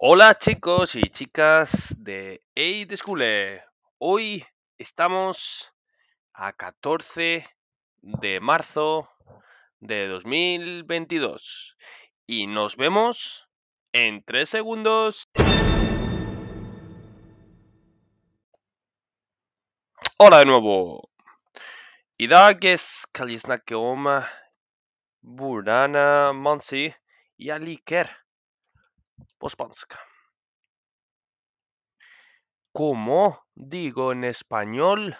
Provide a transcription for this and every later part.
Hola chicos y chicas de Aid School. Hoy estamos a 14 de marzo de 2022 y nos vemos en 3 segundos. Hola de nuevo. Idag skal jeg snakke om hvordan man sier spansk. ¿Cómo digo en español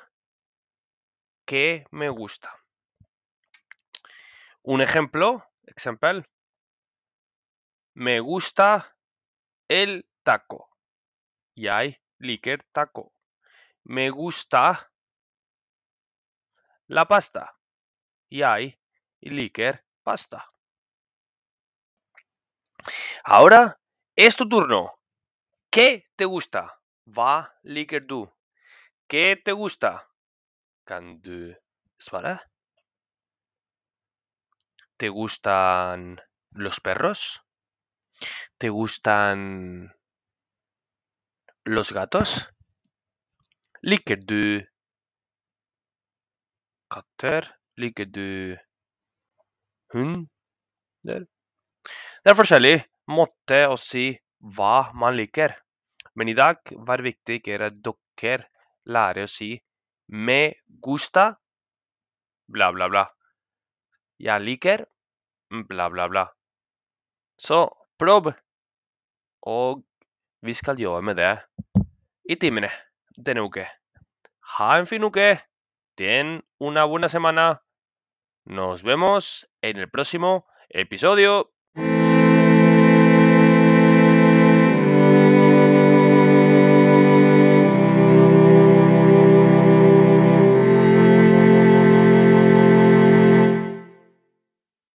que me gusta? Un ejemplo, example. Me gusta el taco. Jeg liker taco. Me gusta la pasta. Jeg liker pasta. Ahora es tu turno. ¿Qué te gusta? Hva liker du? ¿Qué te gusta? Kan du svare? ¿Te gustan los perros? ¿Te gustan los gatos? Liker du katter? Liker du hunder? Det er forskjellig måte å si hva man liker. Men i dag var det viktig at dere lærer å si me gusta bla, bla, bla. Jeg liker bla, bla, bla. Så prøv, og vi skal jobbe med det i timene. Ha en fin uke. Ten una buena semana. Nos vemos en el próximo episodio.